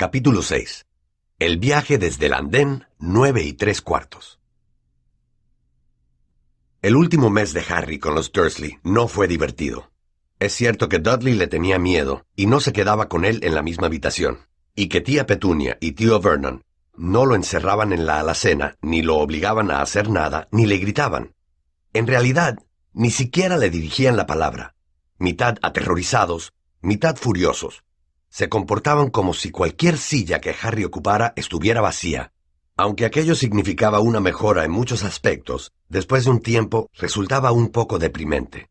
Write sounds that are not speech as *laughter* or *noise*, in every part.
Capítulo 6. El viaje desde el andén 9 y tres cuartos. El último mes de Harry con los Dursley no fue divertido. Es cierto que Dudley le tenía miedo y no se quedaba con él en la misma habitación, y que tía Petunia y tío Vernon no lo encerraban en la alacena, ni lo obligaban a hacer nada, ni le gritaban. En realidad, ni siquiera le dirigían la palabra, mitad aterrorizados, mitad furiosos se comportaban como si cualquier silla que Harry ocupara estuviera vacía. Aunque aquello significaba una mejora en muchos aspectos, después de un tiempo resultaba un poco deprimente.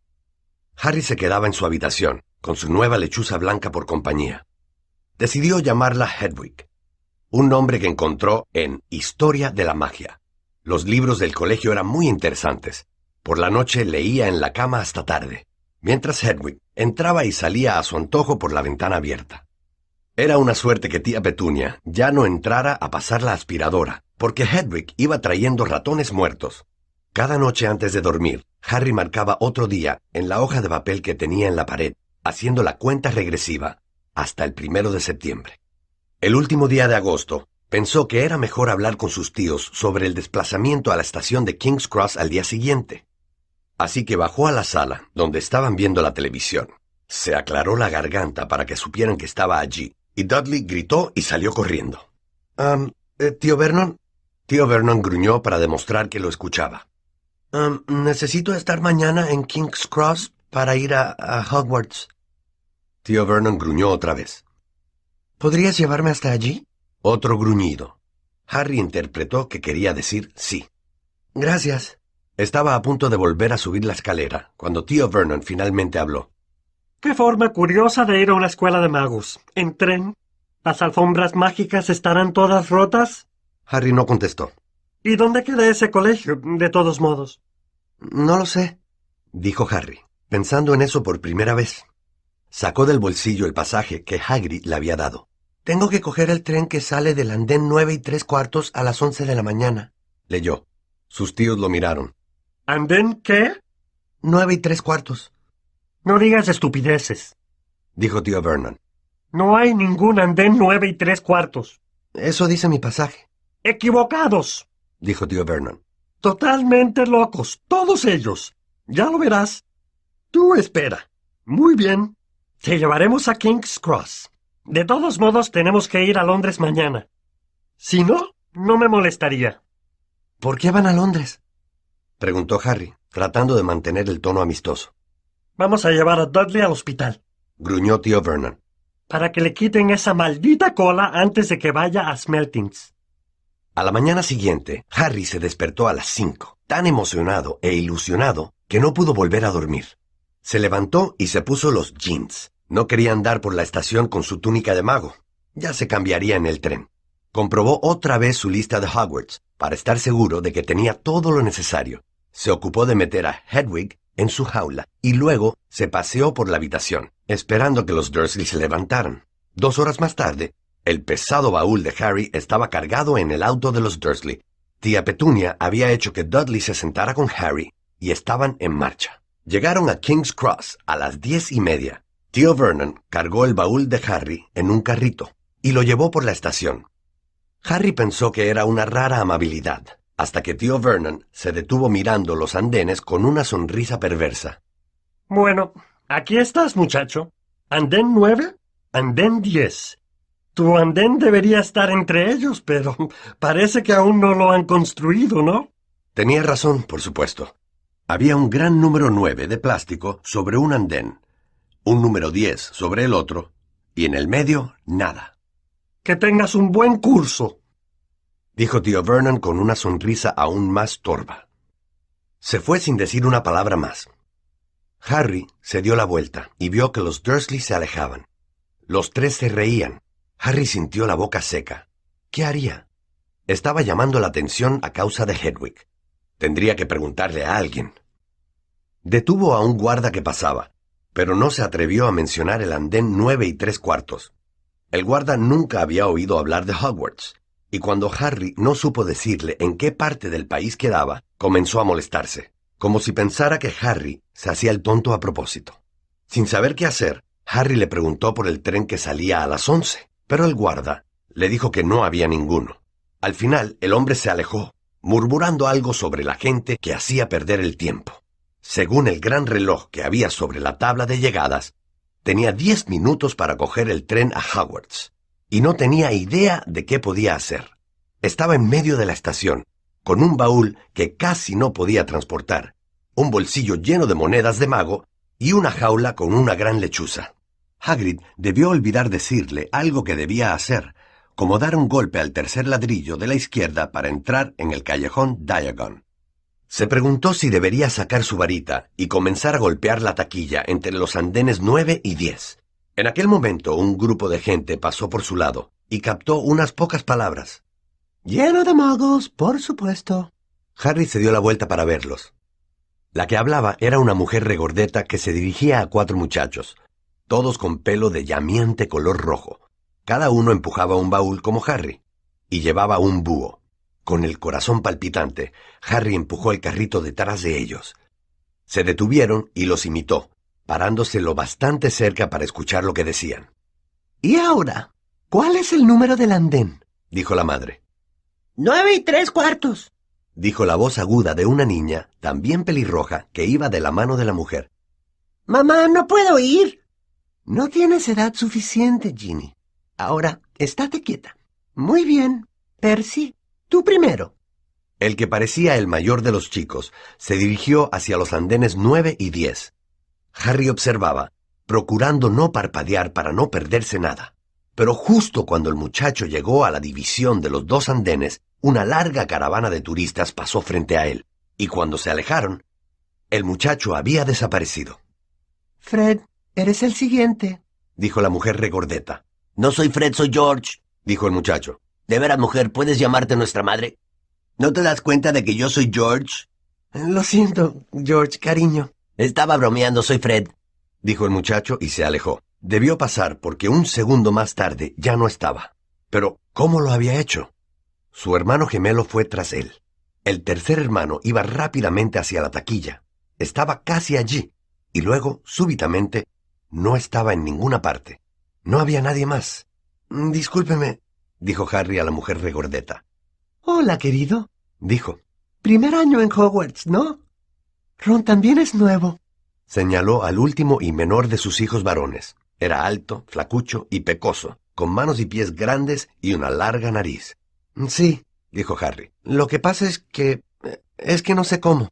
Harry se quedaba en su habitación, con su nueva lechuza blanca por compañía. Decidió llamarla Hedwig, un nombre que encontró en Historia de la Magia. Los libros del colegio eran muy interesantes. Por la noche leía en la cama hasta tarde, mientras Hedwig entraba y salía a su antojo por la ventana abierta. Era una suerte que tía Petunia ya no entrara a pasar la aspiradora, porque Hedwig iba trayendo ratones muertos. Cada noche antes de dormir, Harry marcaba otro día en la hoja de papel que tenía en la pared, haciendo la cuenta regresiva hasta el primero de septiembre. El último día de agosto, pensó que era mejor hablar con sus tíos sobre el desplazamiento a la estación de King's Cross al día siguiente. Así que bajó a la sala, donde estaban viendo la televisión. Se aclaró la garganta para que supieran que estaba allí y Dudley gritó y salió corriendo. Um, tío Vernon. Tío Vernon gruñó para demostrar que lo escuchaba. necesito estar mañana en King's Cross para ir a, a Hogwarts. Tío Vernon gruñó otra vez. ¿Podrías llevarme hasta allí? Otro gruñido. Harry interpretó que quería decir sí. Gracias. Estaba a punto de volver a subir la escalera cuando tío Vernon finalmente habló. Qué forma curiosa de ir a una escuela de magos. ¿En tren? ¿Las alfombras mágicas estarán todas rotas? Harry no contestó. ¿Y dónde queda ese colegio, de todos modos? No lo sé, dijo Harry, pensando en eso por primera vez. Sacó del bolsillo el pasaje que Hagrid le había dado. Tengo que coger el tren que sale del andén nueve y tres cuartos a las once de la mañana, leyó. Sus tíos lo miraron. ¿Andén qué? Nueve y tres cuartos. No digas estupideces, dijo tío Vernon. No hay ningún andén nueve y tres cuartos. Eso dice mi pasaje. Equivocados, dijo tío Vernon. Totalmente locos, todos ellos. Ya lo verás. Tú espera. Muy bien. Te llevaremos a King's Cross. De todos modos, tenemos que ir a Londres mañana. Si no, no me molestaría. ¿Por qué van a Londres? preguntó Harry, tratando de mantener el tono amistoso. Vamos a llevar a Dudley al hospital. Gruñó tío Vernon. Para que le quiten esa maldita cola antes de que vaya a Smeltings. A la mañana siguiente, Harry se despertó a las cinco, tan emocionado e ilusionado que no pudo volver a dormir. Se levantó y se puso los jeans. No quería andar por la estación con su túnica de mago. Ya se cambiaría en el tren. Comprobó otra vez su lista de Hogwarts para estar seguro de que tenía todo lo necesario. Se ocupó de meter a Hedwig en su jaula y luego se paseó por la habitación, esperando que los Dursley se levantaran. Dos horas más tarde, el pesado baúl de Harry estaba cargado en el auto de los Dursley. Tía Petunia había hecho que Dudley se sentara con Harry y estaban en marcha. Llegaron a King's Cross a las diez y media. Tío Vernon cargó el baúl de Harry en un carrito y lo llevó por la estación. Harry pensó que era una rara amabilidad, hasta que tío Vernon se detuvo mirando los andenes con una sonrisa perversa. Bueno, aquí estás, muchacho. ¿Andén nueve? Andén diez. Tu andén debería estar entre ellos, pero parece que aún no lo han construido, ¿no? Tenía razón, por supuesto. Había un gran número nueve de plástico sobre un andén, un número diez sobre el otro, y en el medio nada. Que tengas un buen curso dijo tío Vernon con una sonrisa aún más torva. Se fue sin decir una palabra más. Harry se dio la vuelta y vio que los Dursley se alejaban. Los tres se reían. Harry sintió la boca seca. ¿Qué haría? Estaba llamando la atención a causa de Hedwig. Tendría que preguntarle a alguien. Detuvo a un guarda que pasaba, pero no se atrevió a mencionar el andén nueve y tres cuartos. El guarda nunca había oído hablar de Hogwarts, y cuando Harry no supo decirle en qué parte del país quedaba, comenzó a molestarse, como si pensara que Harry se hacía el tonto a propósito. Sin saber qué hacer, Harry le preguntó por el tren que salía a las once, pero el guarda le dijo que no había ninguno. Al final, el hombre se alejó, murmurando algo sobre la gente que hacía perder el tiempo. Según el gran reloj que había sobre la tabla de llegadas, tenía diez minutos para coger el tren a Howards, y no tenía idea de qué podía hacer. Estaba en medio de la estación, con un baúl que casi no podía transportar, un bolsillo lleno de monedas de mago y una jaula con una gran lechuza. Hagrid debió olvidar decirle algo que debía hacer, como dar un golpe al tercer ladrillo de la izquierda para entrar en el callejón Diagon. Se preguntó si debería sacar su varita y comenzar a golpear la taquilla entre los andenes nueve y diez. En aquel momento un grupo de gente pasó por su lado y captó unas pocas palabras. Lleno de magos, por supuesto. Harry se dio la vuelta para verlos. La que hablaba era una mujer regordeta que se dirigía a cuatro muchachos, todos con pelo de llamiente color rojo. Cada uno empujaba un baúl como Harry, y llevaba un búho. Con el corazón palpitante, Harry empujó el carrito detrás de ellos. Se detuvieron y los imitó, parándose lo bastante cerca para escuchar lo que decían. ¿Y ahora? ¿Cuál es el número del andén? dijo la madre. Nueve y tres cuartos, dijo la voz aguda de una niña, también pelirroja, que iba de la mano de la mujer. Mamá, no puedo ir. No tienes edad suficiente, Ginny. Ahora, estate quieta. Muy bien. Percy, Tú primero. El que parecía el mayor de los chicos se dirigió hacia los andenes nueve y diez. Harry observaba, procurando no parpadear para no perderse nada. Pero justo cuando el muchacho llegó a la división de los dos andenes, una larga caravana de turistas pasó frente a él, y cuando se alejaron, el muchacho había desaparecido. Fred, eres el siguiente, dijo la mujer regordeta. No soy Fred, soy George, dijo el muchacho. ¿De veras, mujer, puedes llamarte nuestra madre? ¿No te das cuenta de que yo soy George? Lo siento, George, cariño. Estaba bromeando, soy Fred, dijo el muchacho y se alejó. Debió pasar porque un segundo más tarde ya no estaba. Pero, ¿cómo lo había hecho? Su hermano gemelo fue tras él. El tercer hermano iba rápidamente hacia la taquilla. Estaba casi allí, y luego, súbitamente, no estaba en ninguna parte. No había nadie más. Discúlpeme, dijo Harry a la mujer regordeta. Hola, querido, dijo. Primer año en Hogwarts, ¿no? Ron también es nuevo. Señaló al último y menor de sus hijos varones. Era alto, flacucho y pecoso, con manos y pies grandes y una larga nariz. Sí, dijo Harry. Lo que pasa es que... es que no sé cómo.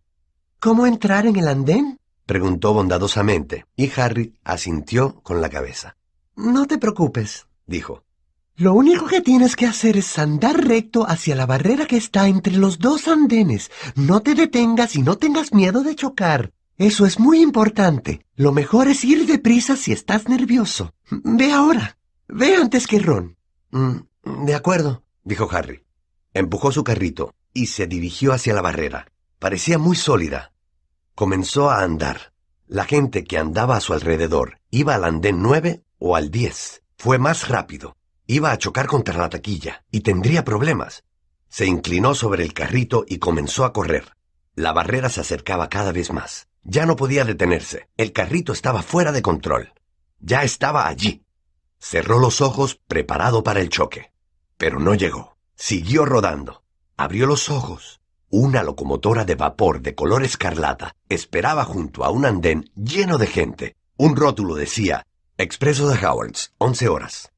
¿Cómo entrar en el andén? preguntó bondadosamente, y Harry asintió con la cabeza. No te preocupes, dijo. Lo único que tienes que hacer es andar recto hacia la barrera que está entre los dos andenes. No te detengas y no tengas miedo de chocar. Eso es muy importante. Lo mejor es ir deprisa si estás nervioso. Ve ahora. Ve antes que Ron. Mm, de acuerdo, dijo Harry. Empujó su carrito y se dirigió hacia la barrera. Parecía muy sólida. Comenzó a andar. La gente que andaba a su alrededor iba al andén nueve o al diez. Fue más rápido. Iba a chocar contra la taquilla y tendría problemas. Se inclinó sobre el carrito y comenzó a correr. La barrera se acercaba cada vez más. Ya no podía detenerse. El carrito estaba fuera de control. Ya estaba allí. Cerró los ojos preparado para el choque. Pero no llegó. Siguió rodando. Abrió los ojos. Una locomotora de vapor de color escarlata esperaba junto a un andén lleno de gente. Un rótulo decía, Expreso de Howards, 11 horas.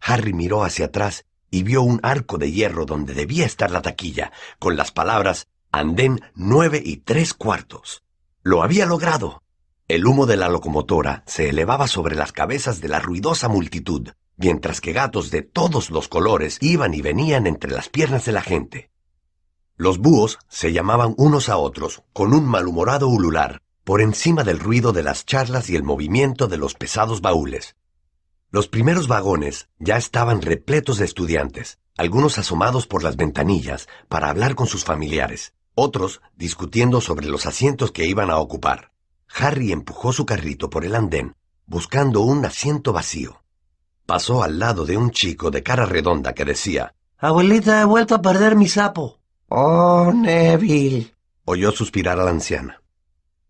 Harry miró hacia atrás y vio un arco de hierro donde debía estar la taquilla, con las palabras Andén nueve y tres cuartos. Lo había logrado. El humo de la locomotora se elevaba sobre las cabezas de la ruidosa multitud, mientras que gatos de todos los colores iban y venían entre las piernas de la gente. Los búhos se llamaban unos a otros con un malhumorado ulular, por encima del ruido de las charlas y el movimiento de los pesados baúles. Los primeros vagones ya estaban repletos de estudiantes, algunos asomados por las ventanillas para hablar con sus familiares, otros discutiendo sobre los asientos que iban a ocupar. Harry empujó su carrito por el andén, buscando un asiento vacío. Pasó al lado de un chico de cara redonda que decía, Abuelita, he vuelto a perder mi sapo. Oh, Neville. Oyó suspirar a la anciana.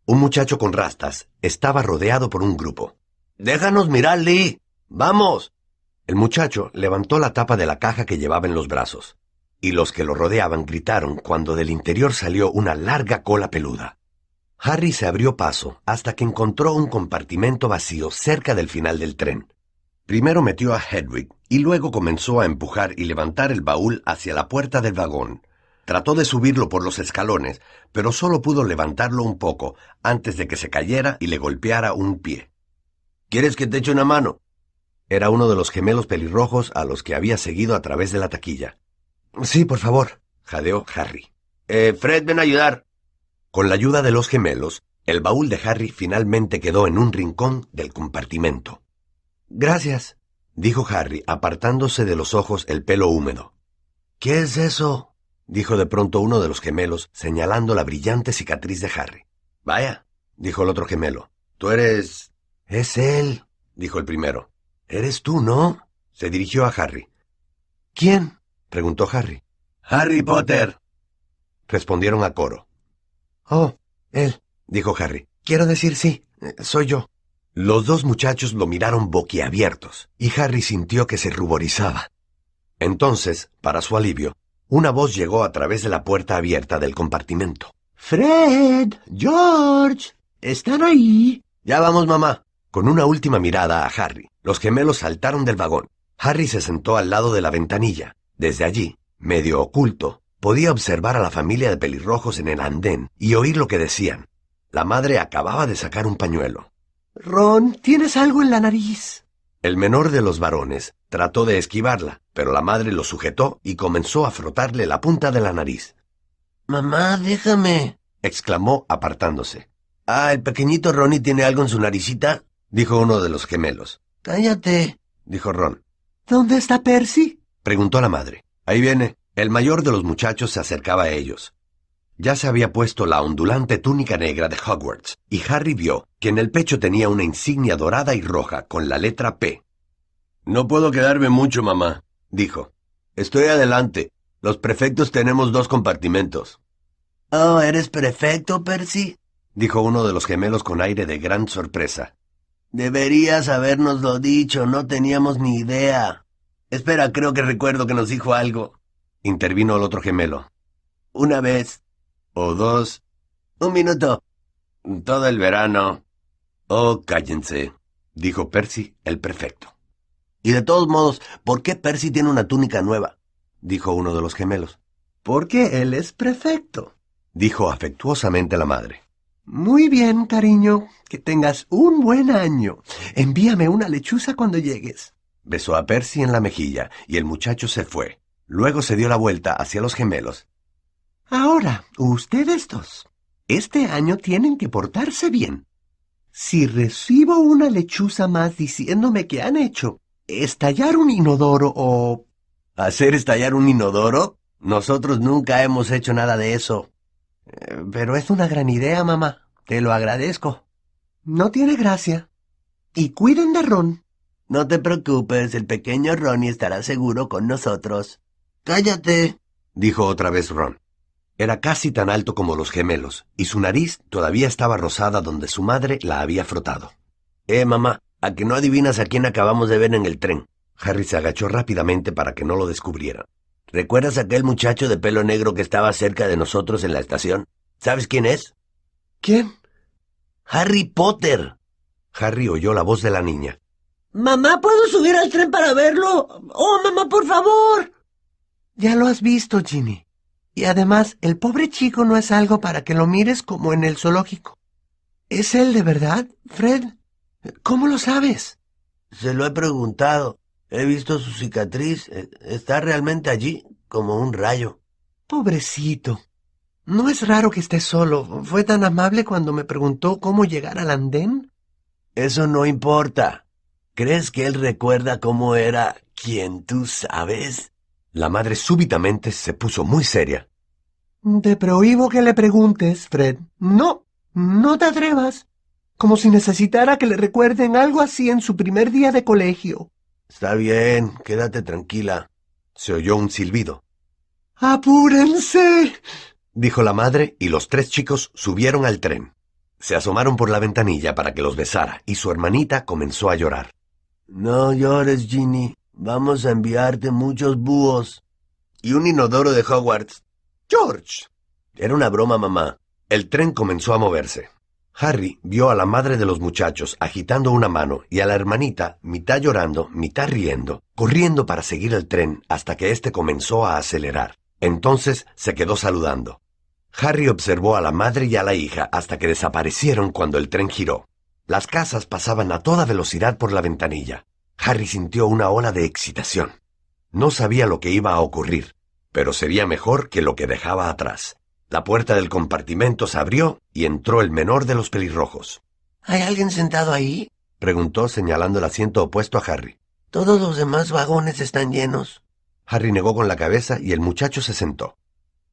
Un muchacho con rastas estaba rodeado por un grupo. Déjanos mirar, Lee, Vamos. El muchacho levantó la tapa de la caja que llevaba en los brazos, y los que lo rodeaban gritaron cuando del interior salió una larga cola peluda. Harry se abrió paso hasta que encontró un compartimento vacío cerca del final del tren. Primero metió a Hedwig y luego comenzó a empujar y levantar el baúl hacia la puerta del vagón. Trató de subirlo por los escalones, pero solo pudo levantarlo un poco antes de que se cayera y le golpeara un pie. ¿Quieres que te eche una mano? Era uno de los gemelos pelirrojos a los que había seguido a través de la taquilla. Sí, por favor, jadeó Harry. Eh, Fred, ven a ayudar. Con la ayuda de los gemelos, el baúl de Harry finalmente quedó en un rincón del compartimento. Gracias, dijo Harry, apartándose de los ojos el pelo húmedo. ¿Qué es eso? dijo de pronto uno de los gemelos, señalando la brillante cicatriz de Harry. Vaya, dijo el otro gemelo. Tú eres... Es él, dijo el primero. Eres tú, ¿no? se dirigió a Harry. ¿Quién? preguntó Harry. Harry Potter. Respondieron a coro. Oh, él, dijo Harry. Quiero decir sí, soy yo. Los dos muchachos lo miraron boquiabiertos, y Harry sintió que se ruborizaba. Entonces, para su alivio, una voz llegó a través de la puerta abierta del compartimento. Fred, George, ¿están ahí? Ya vamos, mamá. Con una última mirada a Harry, los gemelos saltaron del vagón. Harry se sentó al lado de la ventanilla. Desde allí, medio oculto, podía observar a la familia de pelirrojos en el andén y oír lo que decían. La madre acababa de sacar un pañuelo. Ron, tienes algo en la nariz. El menor de los varones trató de esquivarla, pero la madre lo sujetó y comenzó a frotarle la punta de la nariz. Mamá, déjame, exclamó apartándose. Ah, el pequeñito Ronnie tiene algo en su naricita, dijo uno de los gemelos. Cállate, dijo Ron. ¿Dónde está Percy? preguntó la madre. Ahí viene. El mayor de los muchachos se acercaba a ellos. Ya se había puesto la ondulante túnica negra de Hogwarts, y Harry vio que en el pecho tenía una insignia dorada y roja con la letra P. No puedo quedarme mucho, mamá, dijo. Estoy adelante. Los prefectos tenemos dos compartimentos. Oh, ¿eres prefecto, Percy? dijo uno de los gemelos con aire de gran sorpresa. Deberías habernoslo dicho, no teníamos ni idea. Espera, creo que recuerdo que nos dijo algo. Intervino el otro gemelo. Una vez, o dos. Un minuto. Todo el verano. Oh, cállense, dijo Percy, el prefecto. Y de todos modos, ¿por qué Percy tiene una túnica nueva? dijo uno de los gemelos. Porque él es prefecto, dijo afectuosamente la madre. Muy bien, cariño. Que tengas un buen año. Envíame una lechuza cuando llegues. Besó a Percy en la mejilla y el muchacho se fue. Luego se dio la vuelta hacia los gemelos Ahora, ustedes dos, este año tienen que portarse bien. Si recibo una lechuza más diciéndome que han hecho estallar un inodoro o... ¿Hacer estallar un inodoro? Nosotros nunca hemos hecho nada de eso. Pero es una gran idea, mamá. Te lo agradezco. No tiene gracia. Y cuiden de Ron. No te preocupes, el pequeño Ronnie estará seguro con nosotros. Cállate, dijo otra vez Ron. Era casi tan alto como los gemelos, y su nariz todavía estaba rosada donde su madre la había frotado. Eh, mamá, ¿a que no adivinas a quién acabamos de ver en el tren? Harry se agachó rápidamente para que no lo descubrieran. ¿Recuerdas aquel muchacho de pelo negro que estaba cerca de nosotros en la estación? ¿Sabes quién es? ¿Quién? Harry Potter. Harry oyó la voz de la niña. Mamá, ¿puedo subir al tren para verlo? Oh, mamá, por favor. Ya lo has visto, Ginny. Y además, el pobre chico no es algo para que lo mires como en el zoológico. ¿Es él de verdad, Fred? ¿Cómo lo sabes? Se lo he preguntado. He visto su cicatriz. E, está realmente allí, como un rayo. Pobrecito. No es raro que esté solo. Fue tan amable cuando me preguntó cómo llegar al andén. Eso no importa. ¿Crees que él recuerda cómo era quien tú sabes? La madre súbitamente se puso muy seria. Te prohíbo que le preguntes, Fred. No, no te atrevas. Como si necesitara que le recuerden algo así en su primer día de colegio. Está bien, quédate tranquila. Se oyó un silbido. ¡Apúrense! dijo la madre, y los tres chicos subieron al tren. Se asomaron por la ventanilla para que los besara, y su hermanita comenzó a llorar. No llores, Ginny. Vamos a enviarte muchos búhos. Y un inodoro de Hogwarts. George. Era una broma, mamá. El tren comenzó a moverse. Harry vio a la madre de los muchachos agitando una mano y a la hermanita, mitad llorando, mitad riendo, corriendo para seguir el tren hasta que éste comenzó a acelerar. Entonces se quedó saludando. Harry observó a la madre y a la hija hasta que desaparecieron cuando el tren giró. Las casas pasaban a toda velocidad por la ventanilla. Harry sintió una ola de excitación. No sabía lo que iba a ocurrir, pero sería mejor que lo que dejaba atrás. La puerta del compartimento se abrió y entró el menor de los pelirrojos. ¿Hay alguien sentado ahí? preguntó señalando el asiento opuesto a Harry. Todos los demás vagones están llenos. Harry negó con la cabeza y el muchacho se sentó.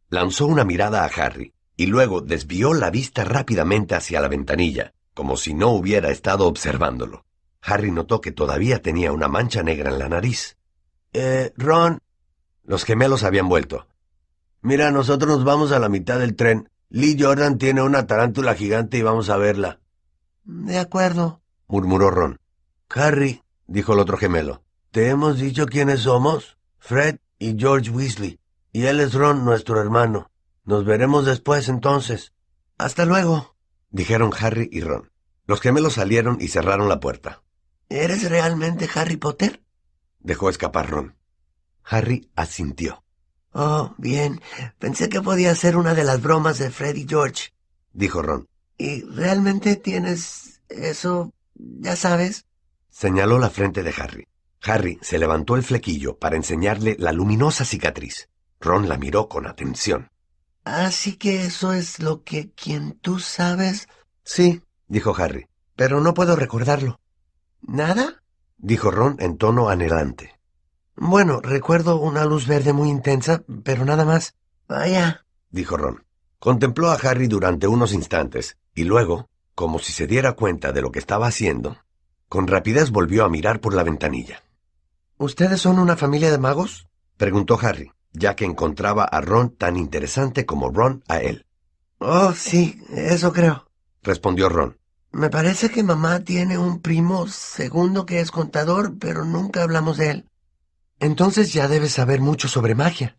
Lanzó una mirada a Harry y luego desvió la vista rápidamente hacia la ventanilla, como si no hubiera estado observándolo. Harry notó que todavía tenía una mancha negra en la nariz. Eh, Ron. Los gemelos habían vuelto. Mira, nosotros nos vamos a la mitad del tren. Lee Jordan tiene una tarántula gigante y vamos a verla. De acuerdo, murmuró Ron. Harry, dijo el otro gemelo, te hemos dicho quiénes somos. Fred y George Weasley. Y él es Ron, nuestro hermano. Nos veremos después entonces. Hasta luego, dijeron Harry y Ron. Los gemelos salieron y cerraron la puerta. ¿Eres realmente Harry Potter? dejó escapar Ron. Harry asintió. Oh, bien. Pensé que podía ser una de las bromas de Fred y George, dijo Ron. ¿Y realmente tienes eso, ya sabes? Señaló la frente de Harry. Harry se levantó el flequillo para enseñarle la luminosa cicatriz. Ron la miró con atención. Así que eso es lo que quien tú sabes. Sí, dijo Harry, pero no puedo recordarlo. ¿Nada? dijo Ron en tono anhelante. Bueno, recuerdo una luz verde muy intensa, pero nada más. Vaya, dijo Ron. Contempló a Harry durante unos instantes y luego, como si se diera cuenta de lo que estaba haciendo, con rapidez volvió a mirar por la ventanilla. ¿Ustedes son una familia de magos? preguntó Harry, ya que encontraba a Ron tan interesante como Ron a él. Oh, sí, eso creo, respondió Ron. Me parece que mamá tiene un primo segundo que es contador, pero nunca hablamos de él. Entonces ya debes saber mucho sobre magia.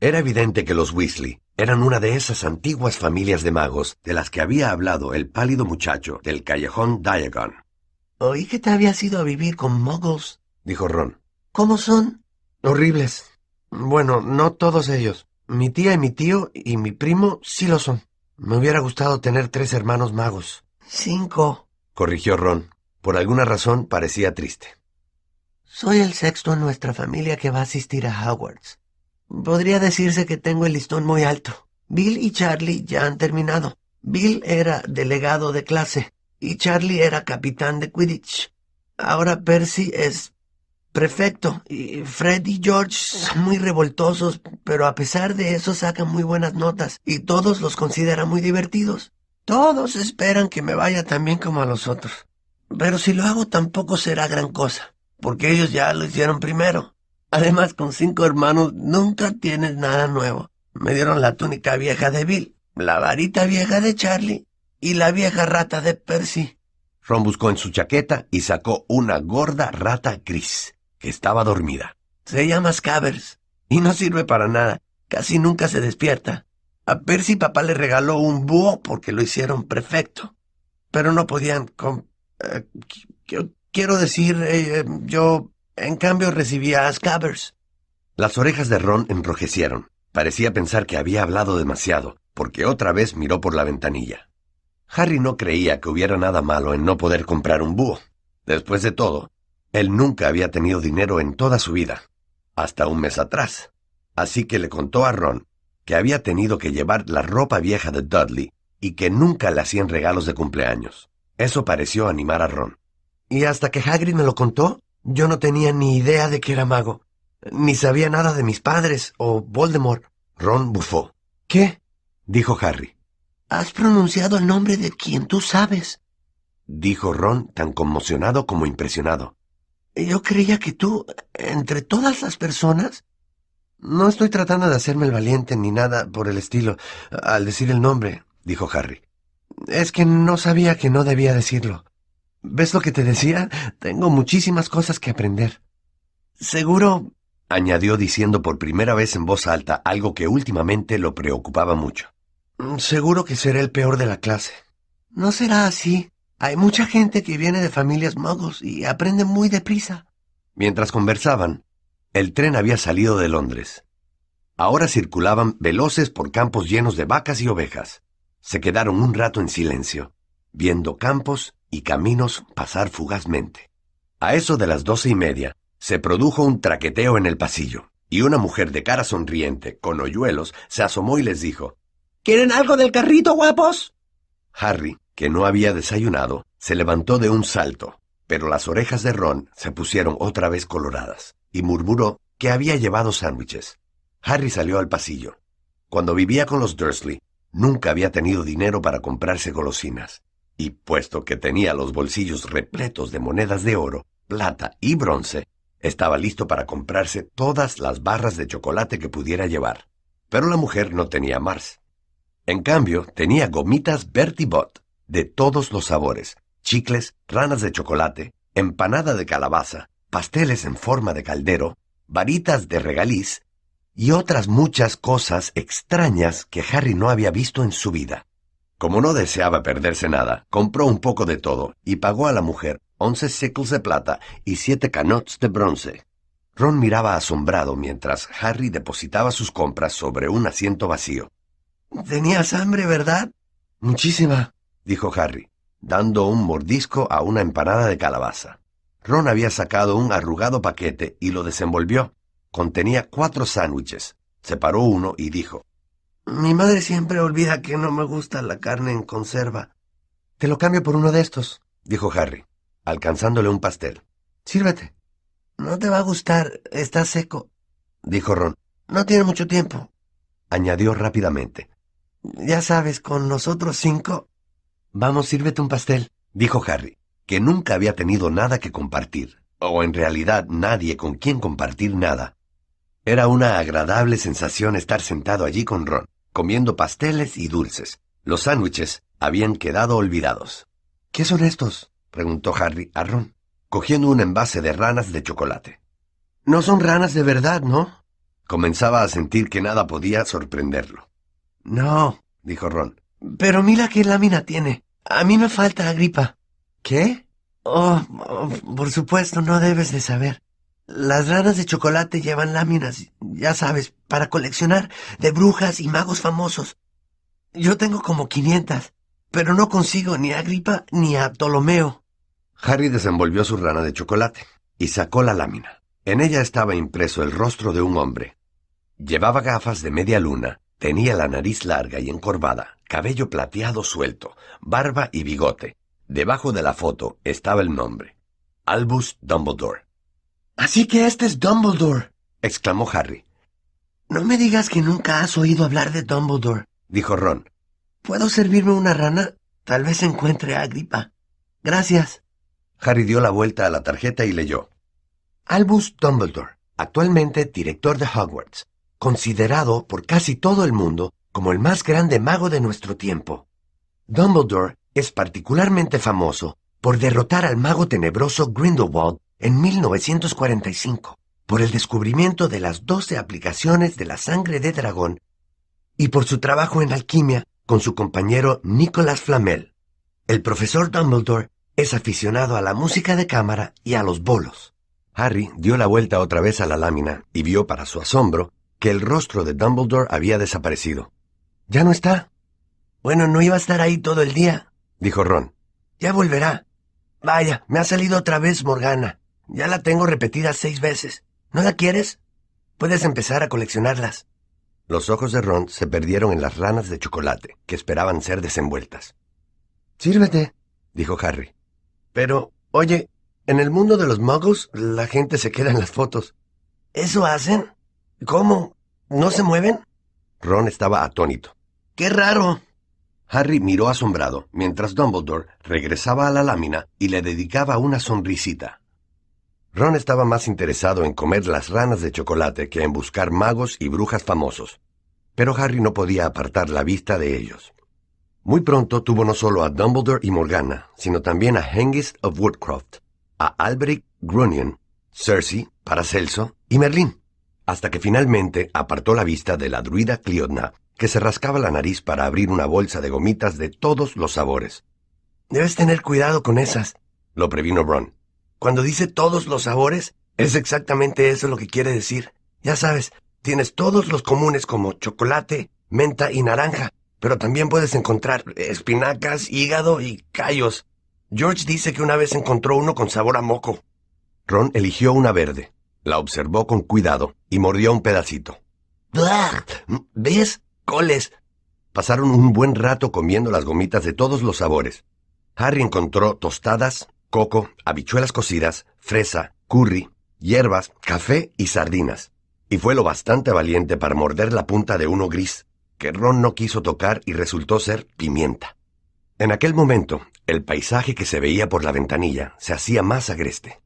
Era evidente que los Weasley eran una de esas antiguas familias de magos de las que había hablado el pálido muchacho del callejón Diagon. Oí que te habías ido a vivir con muggles, dijo Ron. ¿Cómo son? Horribles. Bueno, no todos ellos. Mi tía y mi tío y mi primo sí lo son. Me hubiera gustado tener tres hermanos magos. Cinco, corrigió Ron. Por alguna razón parecía triste. Soy el sexto en nuestra familia que va a asistir a Hogwarts. Podría decirse que tengo el listón muy alto. Bill y Charlie ya han terminado. Bill era delegado de clase y Charlie era capitán de Quidditch. Ahora Percy es prefecto y Fred y George son muy revoltosos, pero a pesar de eso sacan muy buenas notas y todos los consideran muy divertidos. Todos esperan que me vaya tan bien como a los otros. Pero si lo hago tampoco será gran cosa porque ellos ya lo hicieron primero. Además, con cinco hermanos nunca tienes nada nuevo. Me dieron la túnica vieja de Bill, la varita vieja de Charlie y la vieja rata de Percy. Ron buscó en su chaqueta y sacó una gorda rata gris, que estaba dormida. Se llama Scabbers y no sirve para nada. Casi nunca se despierta. A Percy papá le regaló un búho porque lo hicieron perfecto. Pero no podían con... Eh, Quiero decir, eh, yo, en cambio, recibía a Scabbers. Las orejas de Ron enrojecieron. Parecía pensar que había hablado demasiado, porque otra vez miró por la ventanilla. Harry no creía que hubiera nada malo en no poder comprar un búho. Después de todo, él nunca había tenido dinero en toda su vida, hasta un mes atrás. Así que le contó a Ron que había tenido que llevar la ropa vieja de Dudley y que nunca le hacían regalos de cumpleaños. Eso pareció animar a Ron. Y hasta que Hagrid me lo contó, yo no tenía ni idea de que era mago. Ni sabía nada de mis padres o Voldemort. Ron bufó. ¿Qué? dijo Harry. Has pronunciado el nombre de quien tú sabes, dijo Ron tan conmocionado como impresionado. Yo creía que tú, entre todas las personas... No estoy tratando de hacerme el valiente ni nada por el estilo al decir el nombre, dijo Harry. Es que no sabía que no debía decirlo. ¿Ves lo que te decía? Tengo muchísimas cosas que aprender. Seguro... añadió diciendo por primera vez en voz alta algo que últimamente lo preocupaba mucho. Mm, seguro que será el peor de la clase. No será así. Hay mucha gente que viene de familias muggles y aprende muy deprisa. Mientras conversaban, el tren había salido de Londres. Ahora circulaban veloces por campos llenos de vacas y ovejas. Se quedaron un rato en silencio, viendo campos y caminos pasar fugazmente. A eso de las doce y media, se produjo un traqueteo en el pasillo, y una mujer de cara sonriente, con hoyuelos, se asomó y les dijo, ¿Quieren algo del carrito, guapos? Harry, que no había desayunado, se levantó de un salto, pero las orejas de Ron se pusieron otra vez coloradas, y murmuró que había llevado sándwiches. Harry salió al pasillo. Cuando vivía con los Dursley, nunca había tenido dinero para comprarse golosinas, y puesto que tenía los bolsillos repletos de monedas de oro, plata y bronce, estaba listo para comprarse todas las barras de chocolate que pudiera llevar. Pero la mujer no tenía Mars. En cambio, tenía gomitas Bertie Bott, de todos los sabores, chicles, ranas de chocolate, empanada de calabaza, pasteles en forma de caldero, varitas de regaliz y otras muchas cosas extrañas que Harry no había visto en su vida. Como no deseaba perderse nada, compró un poco de todo y pagó a la mujer once sickles de plata y siete canots de bronce. Ron miraba asombrado mientras Harry depositaba sus compras sobre un asiento vacío. Tenías hambre, ¿verdad? Muchísima, dijo Harry, dando un mordisco a una empanada de calabaza. Ron había sacado un arrugado paquete y lo desenvolvió. Contenía cuatro sándwiches. Separó uno y dijo, Mi madre siempre olvida que no me gusta la carne en conserva. Te lo cambio por uno de estos, dijo Harry alcanzándole un pastel. Sírvete. No te va a gustar, está seco, dijo Ron. No tiene mucho tiempo, añadió rápidamente. Ya sabes, con nosotros cinco. Vamos, sírvete un pastel, dijo Harry, que nunca había tenido nada que compartir, o en realidad nadie con quien compartir nada. Era una agradable sensación estar sentado allí con Ron, comiendo pasteles y dulces. Los sándwiches habían quedado olvidados. ¿Qué son estos? preguntó Harry a Ron, cogiendo un envase de ranas de chocolate. No son ranas de verdad, ¿no? Comenzaba a sentir que nada podía sorprenderlo. No, dijo Ron. Pero mira qué lámina tiene. A mí me falta gripa. ¿Qué? Oh, oh, por supuesto, no debes de saber. Las ranas de chocolate llevan láminas, ya sabes, para coleccionar de brujas y magos famosos. Yo tengo como quinientas, pero no consigo ni a Gripa ni a Ptolomeo. Harry desenvolvió su rana de chocolate y sacó la lámina. En ella estaba impreso el rostro de un hombre. Llevaba gafas de media luna, tenía la nariz larga y encorvada, cabello plateado suelto, barba y bigote. Debajo de la foto estaba el nombre. Albus Dumbledore. Así que este es Dumbledore, exclamó Harry. No me digas que nunca has oído hablar de Dumbledore, dijo Ron. ¿Puedo servirme una rana? Tal vez encuentre a Agripa. Gracias. Harry dio la vuelta a la tarjeta y leyó. Albus Dumbledore, actualmente director de Hogwarts, considerado por casi todo el mundo como el más grande mago de nuestro tiempo. Dumbledore es particularmente famoso por derrotar al mago tenebroso Grindelwald en 1945, por el descubrimiento de las doce aplicaciones de la sangre de dragón y por su trabajo en alquimia con su compañero Nicolas Flamel. El profesor Dumbledore es aficionado a la música de cámara y a los bolos. Harry dio la vuelta otra vez a la lámina y vio para su asombro que el rostro de Dumbledore había desaparecido. ¿Ya no está? Bueno, no iba a estar ahí todo el día, dijo Ron. Ya volverá. Vaya, me ha salido otra vez Morgana. Ya la tengo repetida seis veces. ¿No la quieres? Puedes empezar a coleccionarlas. Los ojos de Ron se perdieron en las ranas de chocolate que esperaban ser desenvueltas. Sírvete, dijo Harry. Pero, oye, en el mundo de los muggles la gente se queda en las fotos. ¿Eso hacen? ¿Cómo? ¿No se mueven? Ron estaba atónito. ¡Qué raro! Harry miró asombrado mientras Dumbledore regresaba a la lámina y le dedicaba una sonrisita. Ron estaba más interesado en comer las ranas de chocolate que en buscar magos y brujas famosos, pero Harry no podía apartar la vista de ellos. Muy pronto tuvo no solo a Dumbledore y Morgana, sino también a Hengist of Woodcroft, a Alberic Grunion Cersei, Paracelso y Merlín, hasta que finalmente apartó la vista de la druida Cliodna, que se rascaba la nariz para abrir una bolsa de gomitas de todos los sabores. Debes tener cuidado con esas, lo previno Ron. Cuando dice todos los sabores, es exactamente eso lo que quiere decir. Ya sabes, tienes todos los comunes como chocolate, menta y naranja, pero también puedes encontrar espinacas, hígado y callos. George dice que una vez encontró uno con sabor a moco. Ron eligió una verde, la observó con cuidado y mordió un pedacito. ¡Blah! ¿Ves? Coles. Pasaron un buen rato comiendo las gomitas de todos los sabores. Harry encontró tostadas, coco, habichuelas cocidas, fresa, curry, hierbas, café y sardinas. Y fue lo bastante valiente para morder la punta de uno gris, que Ron no quiso tocar y resultó ser pimienta. En aquel momento, el paisaje que se veía por la ventanilla se hacía más agreste.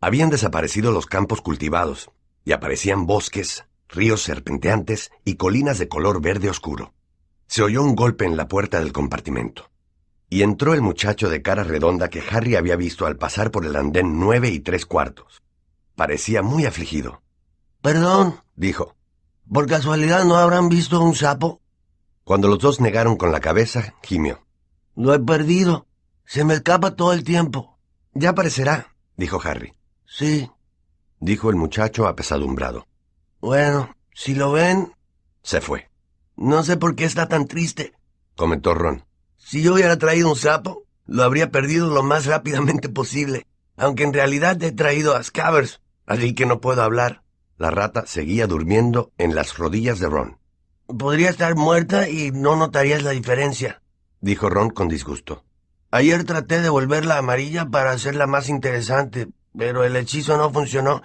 Habían desaparecido los campos cultivados, y aparecían bosques, ríos serpenteantes y colinas de color verde oscuro. Se oyó un golpe en la puerta del compartimento, y entró el muchacho de cara redonda que Harry había visto al pasar por el andén nueve y tres cuartos. Parecía muy afligido. Perdón, dijo. ¿Por casualidad no habrán visto un sapo? Cuando los dos negaron con la cabeza, gimió. Lo he perdido. Se me escapa todo el tiempo. Ya aparecerá, dijo Harry. Sí, dijo el muchacho apesadumbrado. Bueno, si lo ven... Se fue. No sé por qué está tan triste, comentó Ron. Si yo hubiera traído un sapo, lo habría perdido lo más rápidamente posible. Aunque en realidad he traído a Scabbers, así que no puedo hablar. La rata seguía durmiendo en las rodillas de Ron. Podría estar muerta y no notarías la diferencia, dijo Ron con disgusto. Ayer traté de volverla amarilla para hacerla más interesante, pero el hechizo no funcionó.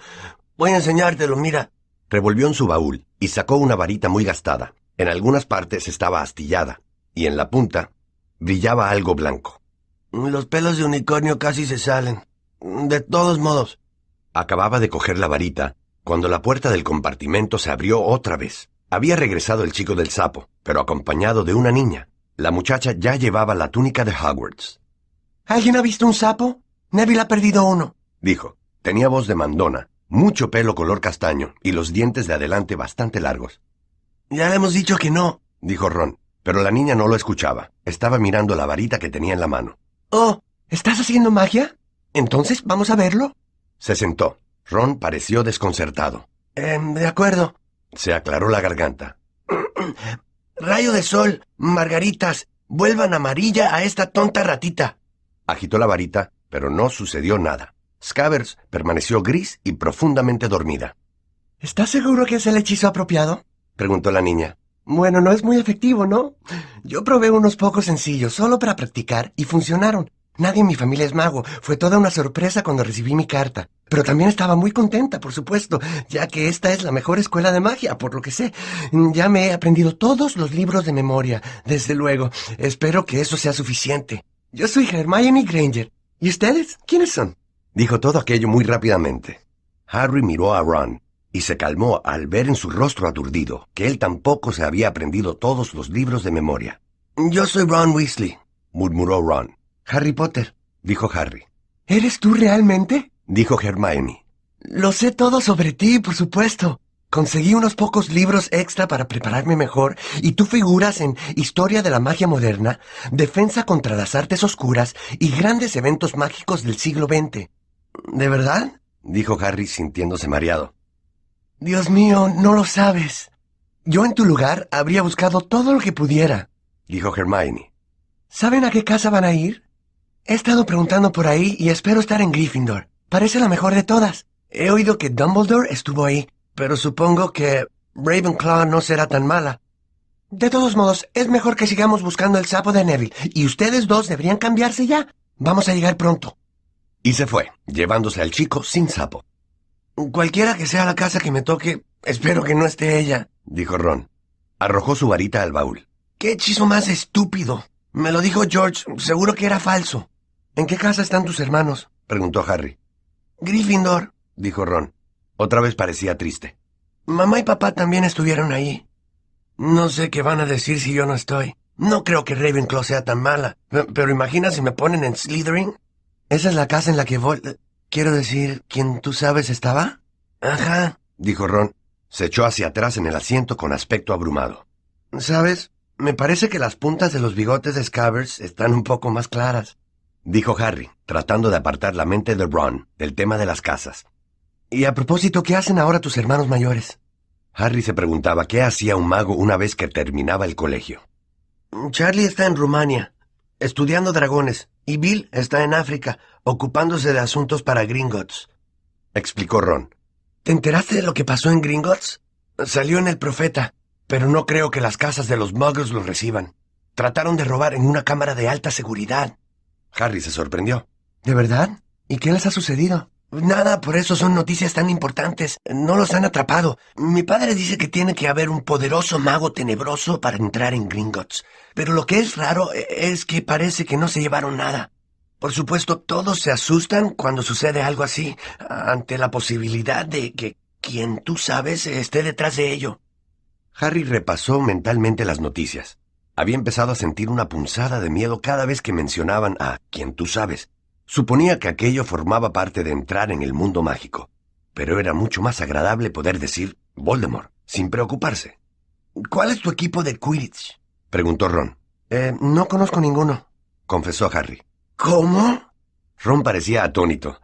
Voy a enseñártelo, mira. Revolvió en su baúl y sacó una varita muy gastada. En algunas partes estaba astillada, y en la punta brillaba algo blanco. Los pelos de unicornio casi se salen. De todos modos. Acababa de coger la varita cuando la puerta del compartimento se abrió otra vez. Había regresado el chico del sapo, pero acompañado de una niña. La muchacha ya llevaba la túnica de Hogwarts. ¿Alguien ha visto un sapo? Neville ha perdido uno, dijo. Tenía voz de mandona, mucho pelo color castaño y los dientes de adelante bastante largos. Ya le hemos dicho que no, dijo Ron, pero la niña no lo escuchaba. Estaba mirando la varita que tenía en la mano. Oh, ¿estás haciendo magia? Entonces, ¿vamos a verlo? Se sentó. Ron pareció desconcertado. Eh, de acuerdo. Se aclaró la garganta. *clears throat* Rayo de sol, margaritas, vuelvan amarilla a esta tonta ratita. Agitó la varita, pero no sucedió nada. Scabbers permaneció gris y profundamente dormida. ¿Estás seguro que es el hechizo apropiado? preguntó la niña. Bueno, no es muy efectivo, ¿no? Yo probé unos pocos sencillos solo para practicar y funcionaron. Nadie en mi familia es mago. Fue toda una sorpresa cuando recibí mi carta. Pero también estaba muy contenta, por supuesto, ya que esta es la mejor escuela de magia, por lo que sé. Ya me he aprendido todos los libros de memoria, desde luego. Espero que eso sea suficiente. Yo soy Hermione Granger. ¿Y ustedes? ¿Quiénes son? Dijo todo aquello muy rápidamente. Harry miró a Ron y se calmó al ver en su rostro aturdido que él tampoco se había aprendido todos los libros de memoria. Yo soy Ron Weasley, murmuró Ron. Harry Potter, dijo Harry. ¿Eres tú realmente? dijo Hermione. Lo sé todo sobre ti, por supuesto. Conseguí unos pocos libros extra para prepararme mejor y tú figuras en Historia de la Magia Moderna, Defensa contra las Artes Oscuras y grandes eventos mágicos del siglo XX. ¿De verdad? dijo Harry sintiéndose mareado. Dios mío, no lo sabes. Yo en tu lugar habría buscado todo lo que pudiera, dijo Hermione. ¿Saben a qué casa van a ir? He estado preguntando por ahí y espero estar en Gryffindor. Parece la mejor de todas. He oído que Dumbledore estuvo ahí, pero supongo que Ravenclaw no será tan mala. De todos modos, es mejor que sigamos buscando el sapo de Neville, y ustedes dos deberían cambiarse ya. Vamos a llegar pronto. Y se fue, llevándose al chico sin sapo. Cualquiera que sea la casa que me toque, espero que no esté ella, dijo Ron. Arrojó su varita al baúl. ¡Qué hechizo más estúpido! Me lo dijo George, seguro que era falso. ¿En qué casa están tus hermanos? preguntó Harry. Gryffindor, dijo Ron. Otra vez parecía triste. Mamá y papá también estuvieron ahí. No sé qué van a decir si yo no estoy. No creo que Ravenclaw sea tan mala. Pero imagina si me ponen en Slytherin. Esa es la casa en la que voy. Quiero decir, ¿quién tú sabes estaba? Ajá, dijo Ron. Se echó hacia atrás en el asiento con aspecto abrumado. ¿Sabes? Me parece que las puntas de los bigotes de Scabbers están un poco más claras, dijo Harry, tratando de apartar la mente de Ron del tema de las casas. Y a propósito, ¿qué hacen ahora tus hermanos mayores? Harry se preguntaba qué hacía un mago una vez que terminaba el colegio. Charlie está en Rumania, estudiando dragones, y Bill está en África, ocupándose de asuntos para Gringotts. Explicó Ron. ¿Te enteraste de lo que pasó en Gringotts? Salió en el Profeta, pero no creo que las casas de los muggles lo reciban. Trataron de robar en una cámara de alta seguridad. Harry se sorprendió. ¿De verdad? ¿Y qué les ha sucedido? Nada, por eso son noticias tan importantes. No los han atrapado. Mi padre dice que tiene que haber un poderoso mago tenebroso para entrar en Gringotts. Pero lo que es raro es que parece que no se llevaron nada. Por supuesto, todos se asustan cuando sucede algo así, ante la posibilidad de que quien tú sabes esté detrás de ello. Harry repasó mentalmente las noticias. Había empezado a sentir una punzada de miedo cada vez que mencionaban a quien tú sabes. Suponía que aquello formaba parte de entrar en el mundo mágico, pero era mucho más agradable poder decir Voldemort, sin preocuparse. ¿Cuál es tu equipo de Quidditch? preguntó Ron. Eh, no conozco ninguno, confesó Harry. ¿Cómo? Ron parecía atónito.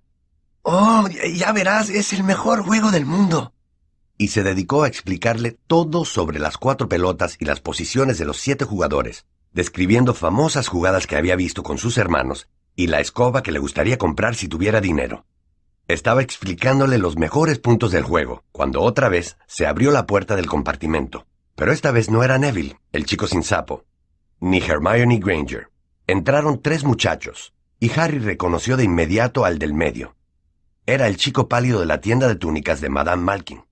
Oh, ya verás, es el mejor juego del mundo. Y se dedicó a explicarle todo sobre las cuatro pelotas y las posiciones de los siete jugadores, describiendo famosas jugadas que había visto con sus hermanos y la escoba que le gustaría comprar si tuviera dinero. Estaba explicándole los mejores puntos del juego, cuando otra vez se abrió la puerta del compartimento. Pero esta vez no era Neville, el chico sin sapo, ni Hermione Granger. Entraron tres muchachos, y Harry reconoció de inmediato al del medio. Era el chico pálido de la tienda de túnicas de Madame Malkin.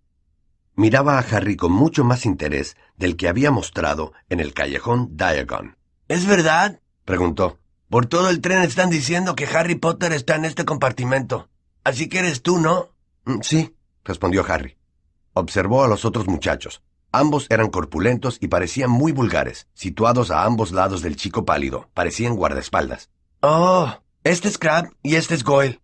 Miraba a Harry con mucho más interés del que había mostrado en el callejón Diagon. ¿Es verdad? preguntó. Por todo el tren están diciendo que Harry Potter está en este compartimento. Así que eres tú, ¿no? Mm, sí, respondió Harry. Observó a los otros muchachos. Ambos eran corpulentos y parecían muy vulgares, situados a ambos lados del chico pálido, parecían guardaespaldas. Oh, este es Crab y este es Goyle,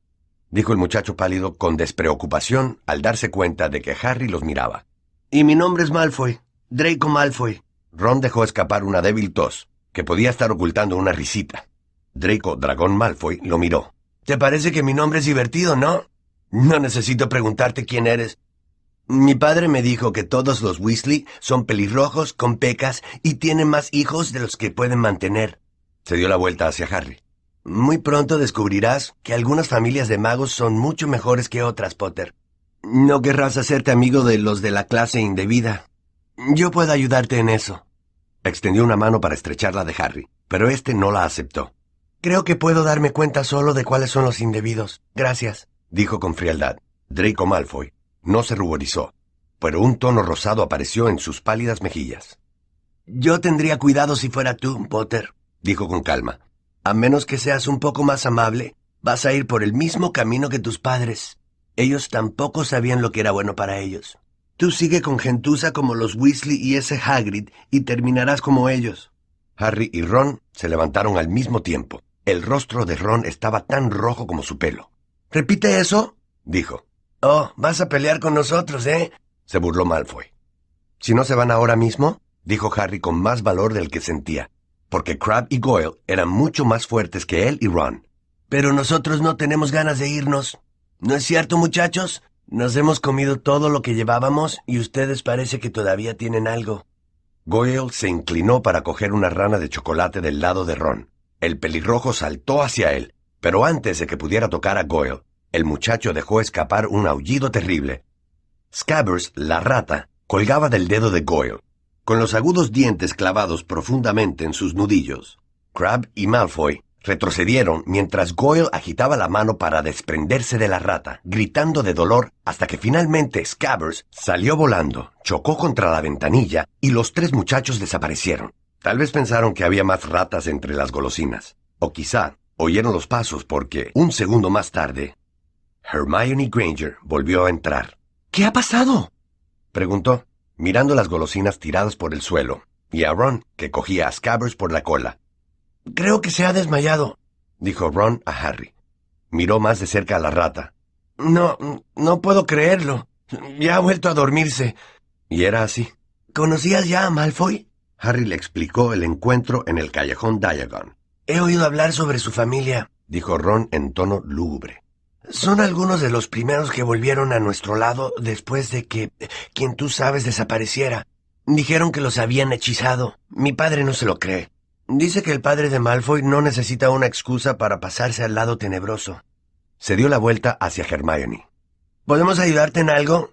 dijo el muchacho pálido con despreocupación al darse cuenta de que Harry los miraba. Y mi nombre es Malfoy, Draco Malfoy. Ron dejó escapar una débil tos, que podía estar ocultando una risita. Draco Dragón Malfoy lo miró. ¿Te parece que mi nombre es divertido, no? No necesito preguntarte quién eres. Mi padre me dijo que todos los Weasley son pelirrojos, con pecas y tienen más hijos de los que pueden mantener. Se dio la vuelta hacia Harry. Muy pronto descubrirás que algunas familias de magos son mucho mejores que otras, Potter. No querrás hacerte amigo de los de la clase indebida. Yo puedo ayudarte en eso. Extendió una mano para estrecharla de Harry, pero este no la aceptó. Creo que puedo darme cuenta solo de cuáles son los indebidos. Gracias, dijo con frialdad. Draco Malfoy no se ruborizó, pero un tono rosado apareció en sus pálidas mejillas. Yo tendría cuidado si fuera tú, Potter, dijo con calma. A menos que seas un poco más amable, vas a ir por el mismo camino que tus padres. Ellos tampoco sabían lo que era bueno para ellos. Tú sigue con gentuza como los Weasley y ese Hagrid y terminarás como ellos. Harry y Ron se levantaron al mismo tiempo. El rostro de Ron estaba tan rojo como su pelo. ¿Repite eso? dijo. Oh, vas a pelear con nosotros, ¿eh? se burló Malfoy. Si no se van ahora mismo, dijo Harry con más valor del que sentía, porque Crab y Goyle eran mucho más fuertes que él y Ron. Pero nosotros no tenemos ganas de irnos. ¿No es cierto, muchachos? Nos hemos comido todo lo que llevábamos y ustedes parece que todavía tienen algo. Goyle se inclinó para coger una rana de chocolate del lado de Ron. El pelirrojo saltó hacia él, pero antes de que pudiera tocar a Goyle, el muchacho dejó escapar un aullido terrible. Scabbers, la rata, colgaba del dedo de Goyle, con los agudos dientes clavados profundamente en sus nudillos. Crab y Malfoy retrocedieron mientras Goyle agitaba la mano para desprenderse de la rata, gritando de dolor hasta que finalmente Scabbers salió volando, chocó contra la ventanilla y los tres muchachos desaparecieron. Tal vez pensaron que había más ratas entre las golosinas, o quizá oyeron los pasos porque, un segundo más tarde, Hermione Granger volvió a entrar. ¿Qué ha pasado? preguntó, mirando las golosinas tiradas por el suelo, y a Ron, que cogía a Scabbers por la cola. Creo que se ha desmayado, dijo Ron a Harry. Miró más de cerca a la rata. No, no puedo creerlo. Ya ha vuelto a dormirse. Y era así. ¿Conocías ya a Malfoy? Harry le explicó el encuentro en el callejón Diagon. He oído hablar sobre su familia, dijo Ron en tono lúgubre. Son algunos de los primeros que volvieron a nuestro lado después de que quien tú sabes desapareciera. Dijeron que los habían hechizado. Mi padre no se lo cree. Dice que el padre de Malfoy no necesita una excusa para pasarse al lado tenebroso. Se dio la vuelta hacia Hermione. ¿Podemos ayudarte en algo?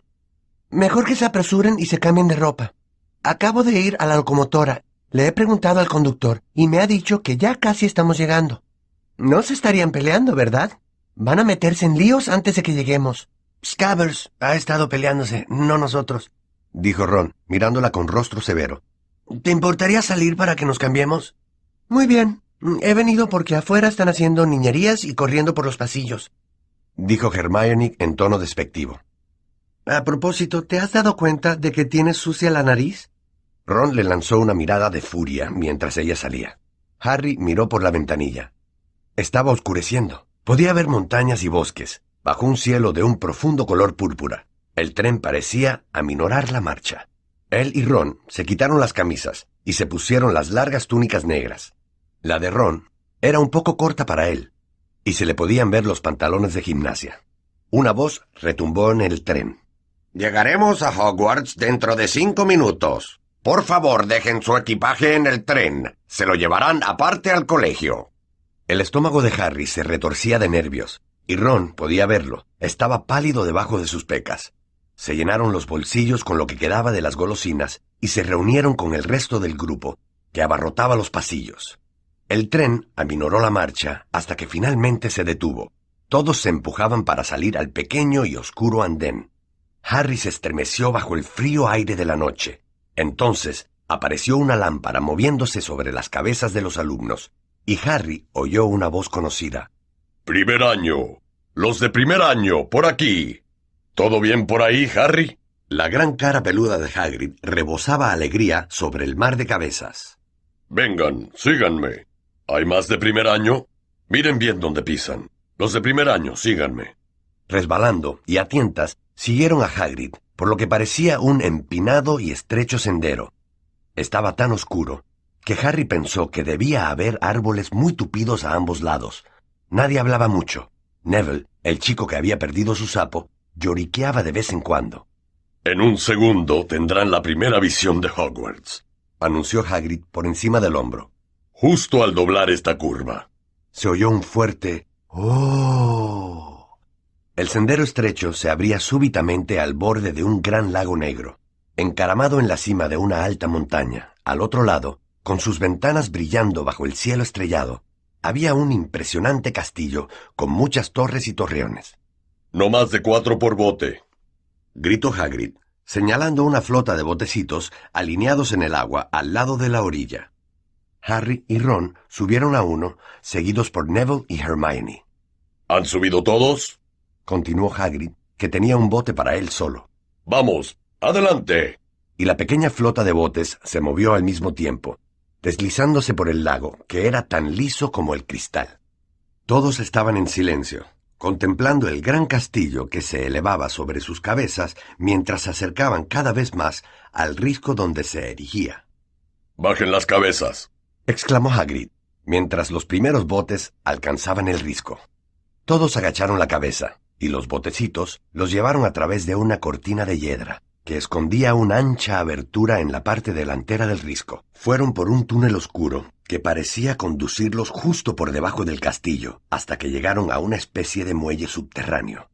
Mejor que se apresuren y se cambien de ropa. Acabo de ir a la locomotora. Le he preguntado al conductor y me ha dicho que ya casi estamos llegando. No se estarían peleando, ¿verdad? Van a meterse en líos antes de que lleguemos. Scabbers ha estado peleándose, no nosotros, dijo Ron, mirándola con rostro severo. ¿Te importaría salir para que nos cambiemos? Muy bien. He venido porque afuera están haciendo niñerías y corriendo por los pasillos, dijo Hermione en tono despectivo. A propósito, ¿te has dado cuenta de que tienes sucia la nariz? Ron le lanzó una mirada de furia mientras ella salía. Harry miró por la ventanilla. Estaba oscureciendo. Podía ver montañas y bosques, bajo un cielo de un profundo color púrpura. El tren parecía aminorar la marcha. Él y Ron se quitaron las camisas y se pusieron las largas túnicas negras. La de Ron era un poco corta para él, y se le podían ver los pantalones de gimnasia. Una voz retumbó en el tren. Llegaremos a Hogwarts dentro de cinco minutos. Por favor, dejen su equipaje en el tren. Se lo llevarán aparte al colegio. El estómago de Harry se retorcía de nervios, y Ron podía verlo. Estaba pálido debajo de sus pecas. Se llenaron los bolsillos con lo que quedaba de las golosinas y se reunieron con el resto del grupo, que abarrotaba los pasillos. El tren aminoró la marcha hasta que finalmente se detuvo. Todos se empujaban para salir al pequeño y oscuro andén. Harry se estremeció bajo el frío aire de la noche. Entonces apareció una lámpara moviéndose sobre las cabezas de los alumnos y Harry oyó una voz conocida. Primer año. Los de primer año, por aquí. ¿Todo bien por ahí, Harry? La gran cara peluda de Hagrid rebosaba alegría sobre el mar de cabezas. Vengan, síganme. ¿Hay más de primer año? Miren bien dónde pisan. Los de primer año, síganme. Resbalando y a tientas, siguieron a Hagrid, por lo que parecía un empinado y estrecho sendero. Estaba tan oscuro que Harry pensó que debía haber árboles muy tupidos a ambos lados. Nadie hablaba mucho. Neville, el chico que había perdido su sapo, lloriqueaba de vez en cuando. En un segundo tendrán la primera visión de Hogwarts, anunció Hagrid por encima del hombro. Justo al doblar esta curva. Se oyó un fuerte ¡Oh! El sendero estrecho se abría súbitamente al borde de un gran lago negro. Encaramado en la cima de una alta montaña, al otro lado, con sus ventanas brillando bajo el cielo estrellado, había un impresionante castillo con muchas torres y torreones. No más de cuatro por bote, gritó Hagrid, señalando una flota de botecitos alineados en el agua al lado de la orilla. Harry y Ron subieron a uno, seguidos por Neville y Hermione. ¿Han subido todos? continuó Hagrid, que tenía un bote para él solo. Vamos, adelante. Y la pequeña flota de botes se movió al mismo tiempo, deslizándose por el lago, que era tan liso como el cristal. Todos estaban en silencio, contemplando el gran castillo que se elevaba sobre sus cabezas mientras se acercaban cada vez más al risco donde se erigía. Bajen las cabezas, exclamó Hagrid, mientras los primeros botes alcanzaban el risco. Todos agacharon la cabeza, y los botecitos los llevaron a través de una cortina de hiedra, que escondía una ancha abertura en la parte delantera del risco. Fueron por un túnel oscuro que parecía conducirlos justo por debajo del castillo, hasta que llegaron a una especie de muelle subterráneo,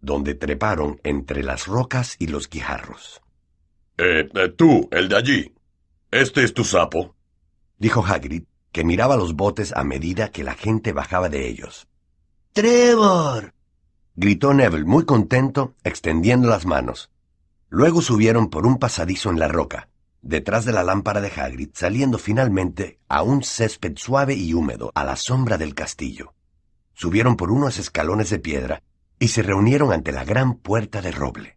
donde treparon entre las rocas y los guijarros. Eh, eh, tú, el de allí. ¿Este es tu sapo? Dijo Hagrid, que miraba los botes a medida que la gente bajaba de ellos. ¡Trevor! gritó Neville muy contento, extendiendo las manos. Luego subieron por un pasadizo en la roca, detrás de la lámpara de Hagrid, saliendo finalmente a un césped suave y húmedo a la sombra del castillo. Subieron por unos escalones de piedra y se reunieron ante la gran puerta de roble.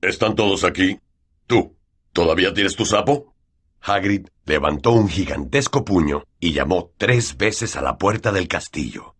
¿Están todos aquí? ¿Tú? ¿Todavía tienes tu sapo? Hagrid levantó un gigantesco puño y llamó tres veces a la puerta del castillo.